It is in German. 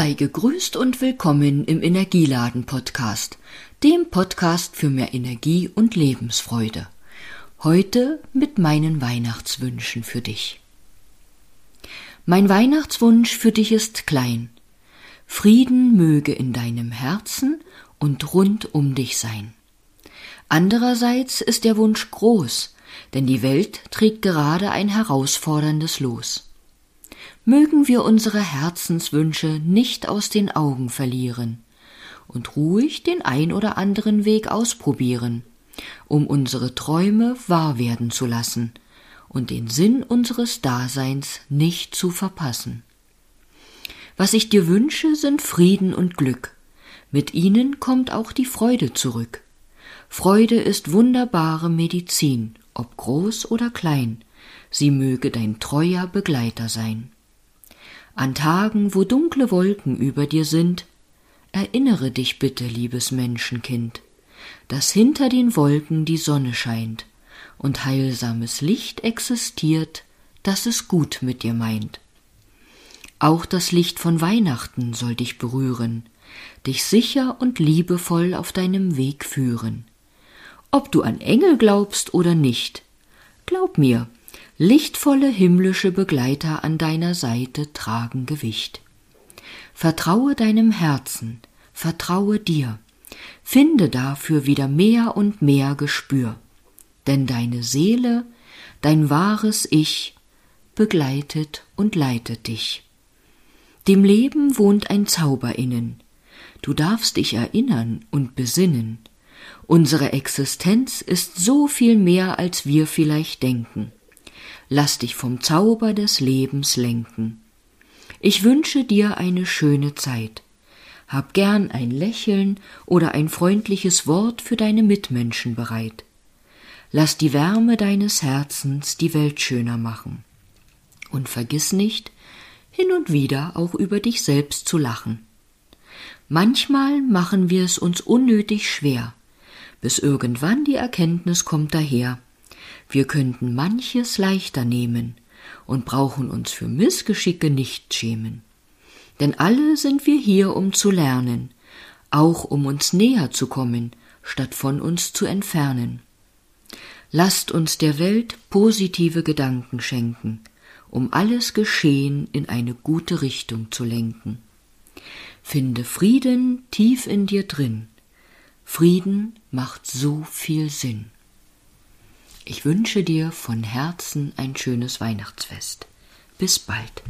Sei gegrüßt und willkommen im Energieladen Podcast, dem Podcast für mehr Energie und Lebensfreude. Heute mit meinen Weihnachtswünschen für dich. Mein Weihnachtswunsch für dich ist klein. Frieden möge in deinem Herzen und rund um dich sein. Andererseits ist der Wunsch groß, denn die Welt trägt gerade ein herausforderndes Los mögen wir unsere Herzenswünsche nicht aus den Augen verlieren und ruhig den ein oder anderen Weg ausprobieren, um unsere Träume wahr werden zu lassen und den Sinn unseres Daseins nicht zu verpassen. Was ich dir wünsche, sind Frieden und Glück. Mit ihnen kommt auch die Freude zurück. Freude ist wunderbare Medizin, ob groß oder klein, sie möge dein treuer Begleiter sein. An Tagen, wo dunkle Wolken über dir sind, erinnere dich bitte, liebes Menschenkind, dass hinter den Wolken die Sonne scheint und heilsames Licht existiert, das es gut mit dir meint. Auch das Licht von Weihnachten soll dich berühren, dich sicher und liebevoll auf deinem Weg führen. Ob du an Engel glaubst oder nicht, glaub mir, Lichtvolle himmlische Begleiter an deiner Seite tragen Gewicht. Vertraue deinem Herzen, vertraue dir, finde dafür wieder mehr und mehr Gespür, denn deine Seele, dein wahres Ich, begleitet und leitet dich. Dem Leben wohnt ein Zauber innen, du darfst dich erinnern und besinnen, unsere Existenz ist so viel mehr, als wir vielleicht denken lass dich vom Zauber des Lebens lenken. Ich wünsche dir eine schöne Zeit. Hab gern ein Lächeln oder ein freundliches Wort für deine Mitmenschen bereit. Lass die Wärme deines Herzens die Welt schöner machen. Und vergiss nicht, hin und wieder auch über dich selbst zu lachen. Manchmal machen wir es uns unnötig schwer, bis irgendwann die Erkenntnis kommt daher, wir könnten manches leichter nehmen und brauchen uns für Missgeschicke nicht schämen. Denn alle sind wir hier, um zu lernen, auch um uns näher zu kommen, statt von uns zu entfernen. Lasst uns der Welt positive Gedanken schenken, um alles Geschehen in eine gute Richtung zu lenken. Finde Frieden tief in dir drin. Frieden macht so viel Sinn. Ich wünsche dir von Herzen ein schönes Weihnachtsfest. Bis bald.